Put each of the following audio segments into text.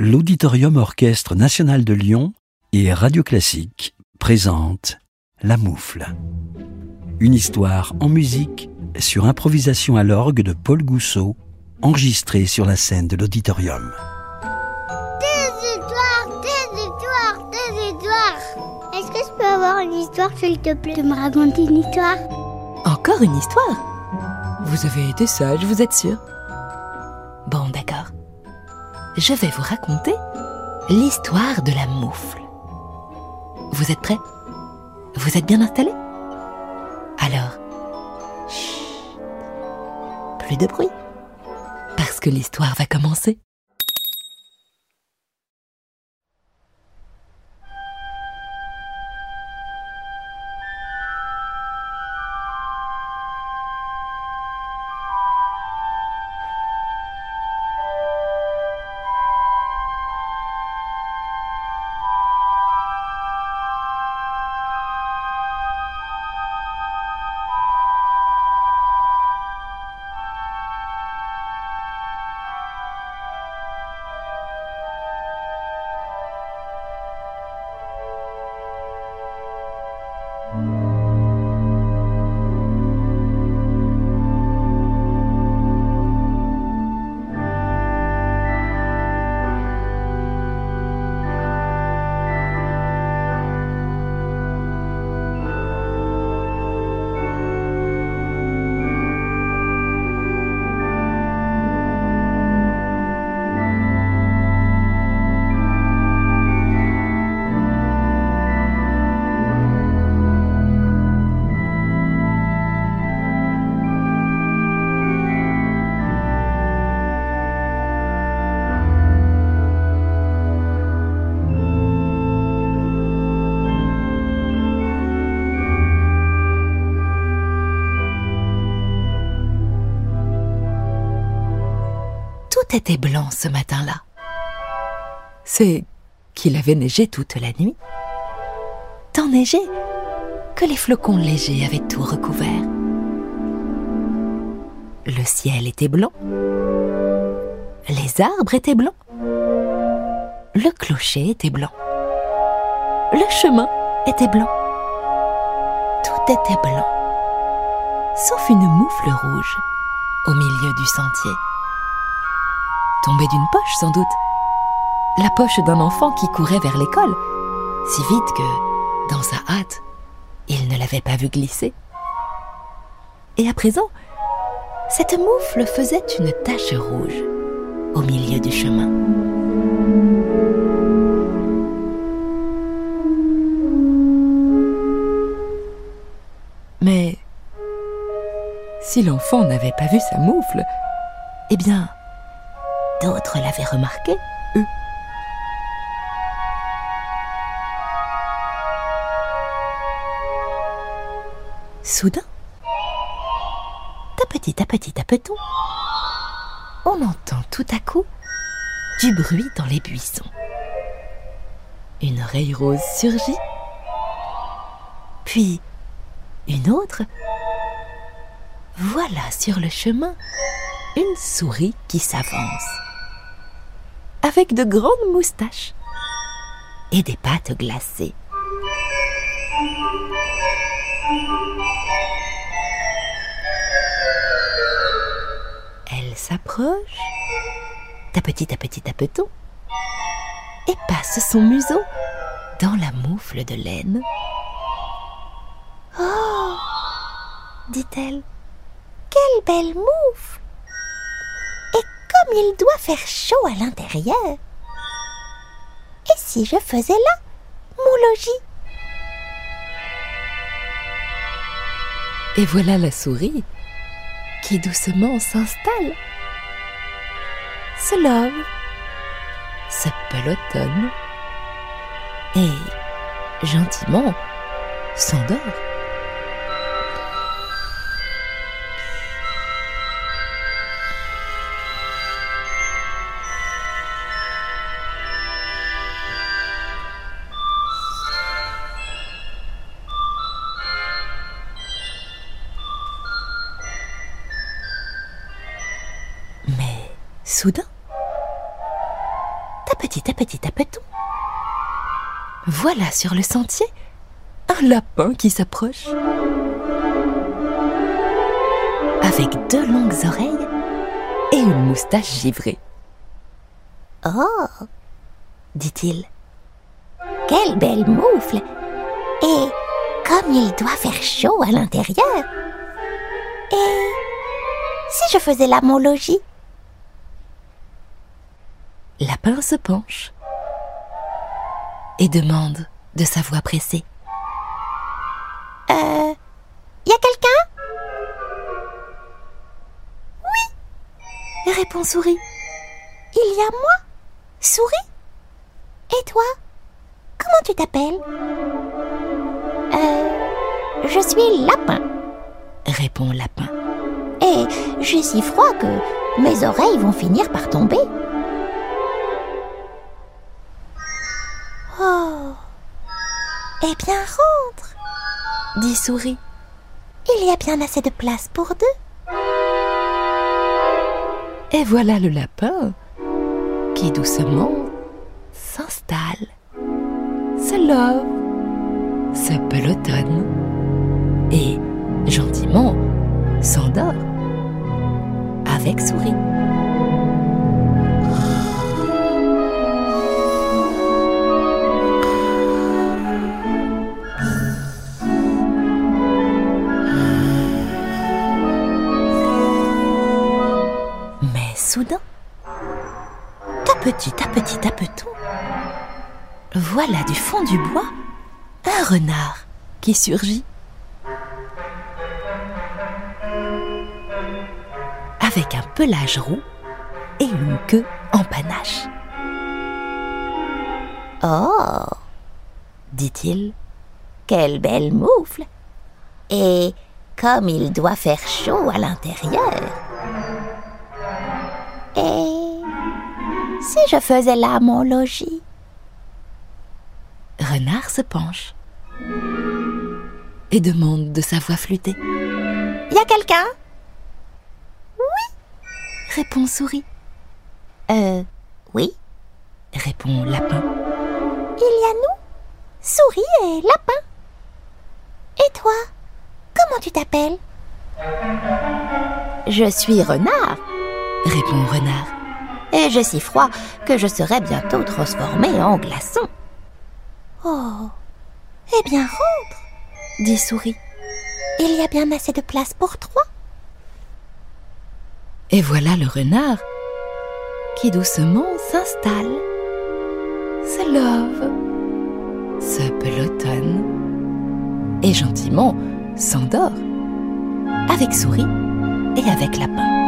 l'Auditorium Orchestre National de Lyon et Radio Classique présentent La Moufle. Une histoire en musique sur improvisation à l'orgue de Paul Gousseau, enregistrée sur la scène de l'Auditorium. Des histoires, des histoires, des histoires. Est-ce que je peux avoir une histoire, s'il te plaît, de me raconter une histoire? Encore une histoire? Vous avez été sage, vous êtes sûr? Bon, d'accord. Je vais vous raconter l'histoire de la moufle. Vous êtes prêts? Vous êtes bien installés? Alors, chut, plus de bruit, parce que l'histoire va commencer. Était blanc ce matin-là. C'est qu'il avait neigé toute la nuit. Tant neigé que les flocons légers avaient tout recouvert. Le ciel était blanc. Les arbres étaient blancs. Le clocher était blanc. Le chemin était blanc. Tout était blanc. Sauf une moufle rouge au milieu du sentier. Tombée d'une poche sans doute. La poche d'un enfant qui courait vers l'école, si vite que, dans sa hâte, il ne l'avait pas vue glisser. Et à présent, cette moufle faisait une tache rouge au milieu du chemin. Mais si l'enfant n'avait pas vu sa moufle, eh bien, d'autres l'avaient remarqué, eux. Soudain, tapetit, tapetit, tapeton, on entend tout à coup du bruit dans les buissons. Une raye rose surgit, puis une autre. Voilà sur le chemin une souris qui s'avance, avec de grandes moustaches et des pattes glacées. Elle s'approche, tapetit, tapetit, tapeton, et passe son museau dans la moufle de laine. Oh dit-elle, quelle belle moufle il doit faire chaud à l'intérieur. Et si je faisais là mon logis? Et voilà la souris qui doucement s'installe, se love, se pelotonne et gentiment s'endort. Soudain, tapetit, petit à petit tapeton, voilà sur le sentier un lapin qui s'approche. Avec deux longues oreilles et une moustache givrée. Oh dit-il. Quelle belle moufle Et comme il doit faire chaud à l'intérieur. Et si je faisais là mon logis Lapin se penche et demande de sa voix pressée. Euh. Y a quelqu'un? Oui répond Souris. Il y a moi Souris? Et toi? Comment tu t'appelles? Euh. Je suis Lapin. répond Lapin. Et j'ai si froid que mes oreilles vont finir par tomber. Eh bien, rentre dit Souris. Il y a bien assez de place pour deux. Et voilà le lapin qui doucement s'installe, se love, se pelotonne et gentiment s'endort avec souris. Voilà du fond du bois un renard qui surgit. Avec un pelage roux et une queue en panache. Oh dit-il. Quelle belle moufle Et comme il doit faire chaud à l'intérieur. Et si je faisais là mon logis Renard se penche et demande de sa voix flûtée. Y a quelqu'un? Répond Souris. Euh, oui. Répond Lapin. Il y a nous, souris et lapin. Et toi, comment tu t'appelles? Je suis renard Répond Renard. et j'ai si froid que je serai bientôt transformé en glaçon. Oh, eh bien rentre, Dit Souris. il y a bien assez de place pour trois. Et voilà le renard qui doucement s'installe, se love, se pelotonne et gentiment s'endort avec souris et avec lapin.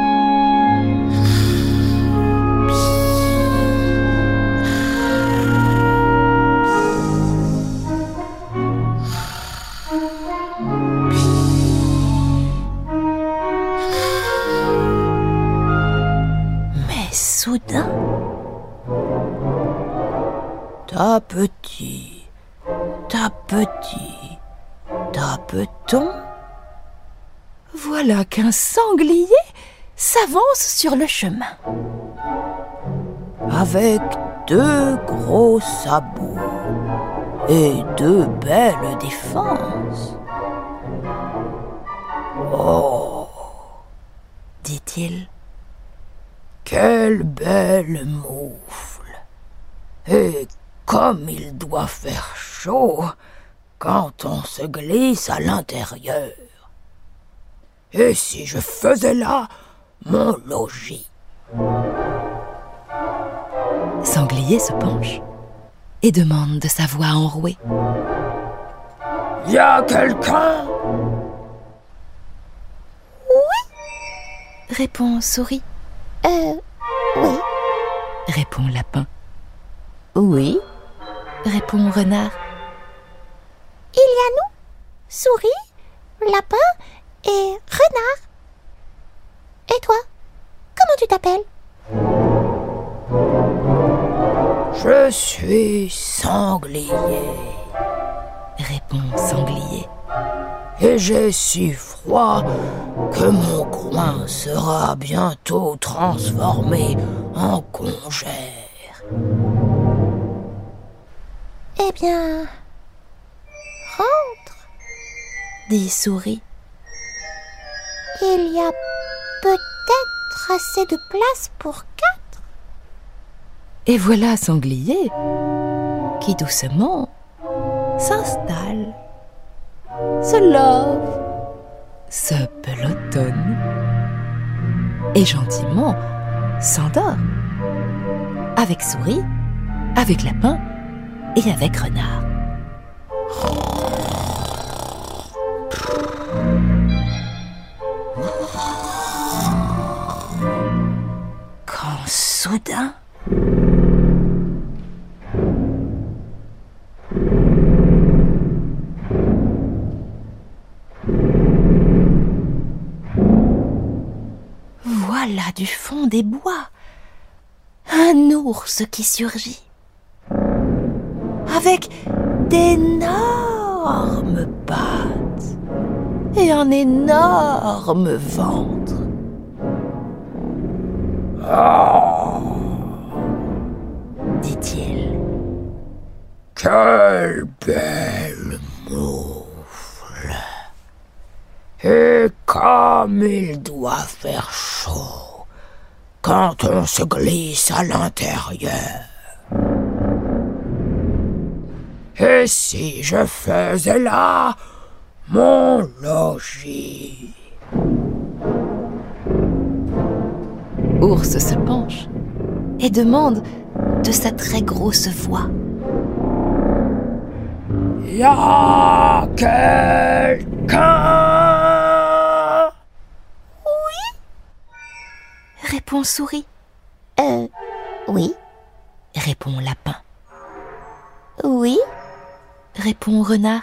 Tapetit, tapetit, tapeton. voilà qu'un sanglier s'avance sur le chemin. avec deux gros sabots et deux belles défenses. Oh, dit-il. quelle belle moufle comme il doit faire chaud quand on se glisse à l'intérieur. Et si je faisais là mon logis? Sanglier se penche et demande de sa voix enrouée. Y a quelqu'un? Répond Souris. Euh, oui. Répond Lapin. Oui. Répond Renard. Il y a nous, souris, lapin et renard. Et toi, comment tu t'appelles? Je suis sanglier Répond Sanglier. et j'ai si froid que mon coin sera bientôt transformé en congère. Bien, rentre, dit Souris. Il y a peut-être assez de place pour quatre. Et voilà Sanglier qui doucement s'installe, se love, se pelotonne et gentiment s'endort. Avec souris, avec lapin et avec renard. Quand soudain, voilà du fond des bois un ours qui surgit avec d'énormes pattes et un énorme ventre. dit-il. Quelle belle moufle. Et comme il doit faire chaud quand on se glisse à l'intérieur. Et si je faisais là mon logis? Ours se penche et demande de sa très grosse voix. Y a quelqu'un? Répond Souris. Euh, oui, Répond Lapin. oui, Répond Renard.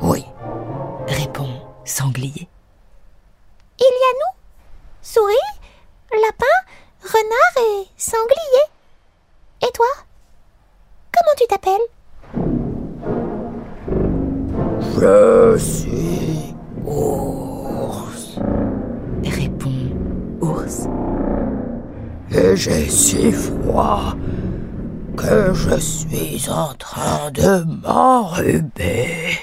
Oui, Répond Sanglier. il y a nous, souris, lapin, renard et sanglier. Et toi? Comment tu t'appelles? Je suis ours. Répond Ours. Et j'ai si froid que je suis en train de m'enrhuber.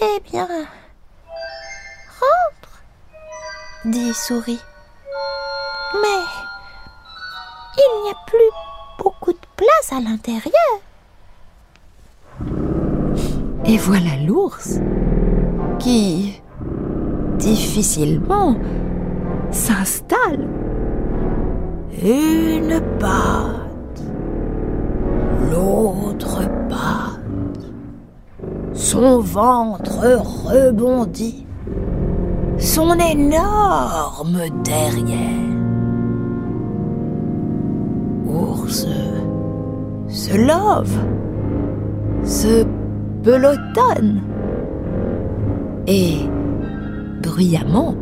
Eh bien, rentre, dit Souris. Mais il n'y a plus beaucoup de place à l'intérieur. Et voilà l'ours qui, difficilement, s'installe. Une patte, l'autre patte, son ventre rebondit, son énorme derrière. Ours se love, se pelotonne et, bruyamment,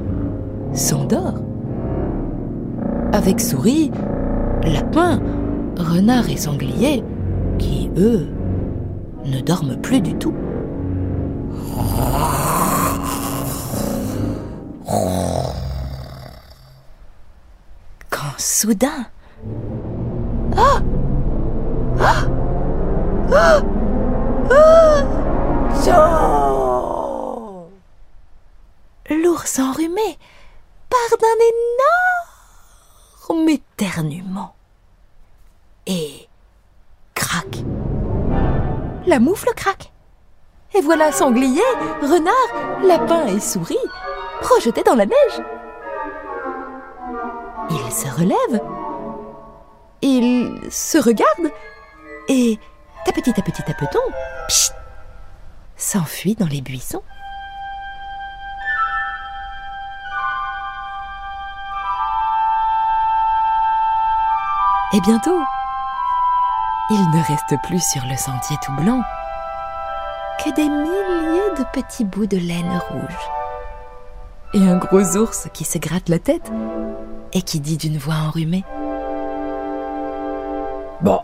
s'endort. Avec souris, lapin, renard et sanglier, qui, eux, ne dorment plus du tout. Quand soudain, Ciao l'ours enrhumé part d'un énorme éternuement. Et. La moufle craque. Et voilà sanglier, renard, lapin et souris projetés dans la neige. Ils se relèvent. Ils se regardent. Et à petit à petit pchit, s'enfuit dans les buissons. Et bientôt, il ne reste plus sur le sentier tout blanc que des milliers de petits bouts de laine rouge. Et un gros ours qui se gratte la tête et qui dit d'une voix enrhumée Bon.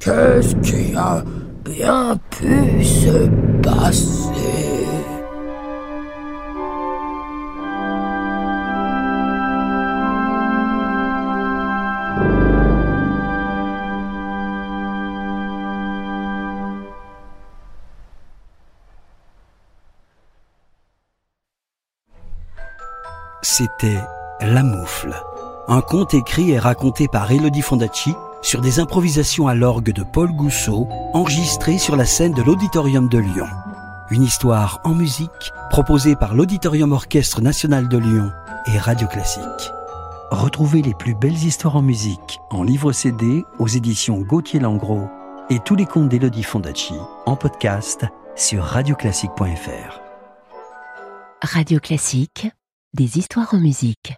Qu'est-ce qui a bien pu se passer? C'était La Moufle, un conte écrit et raconté par Elodie Fondacci sur des improvisations à l'orgue de Paul Gousseau, enregistrées sur la scène de l'Auditorium de Lyon. Une histoire en musique proposée par l'Auditorium Orchestre National de Lyon et Radio Classique. Retrouvez les plus belles histoires en musique en livre CD aux éditions Gauthier Langros et tous les contes d'Elodie Fondacci en podcast sur radioclassique.fr. Radio Classique, des histoires en musique.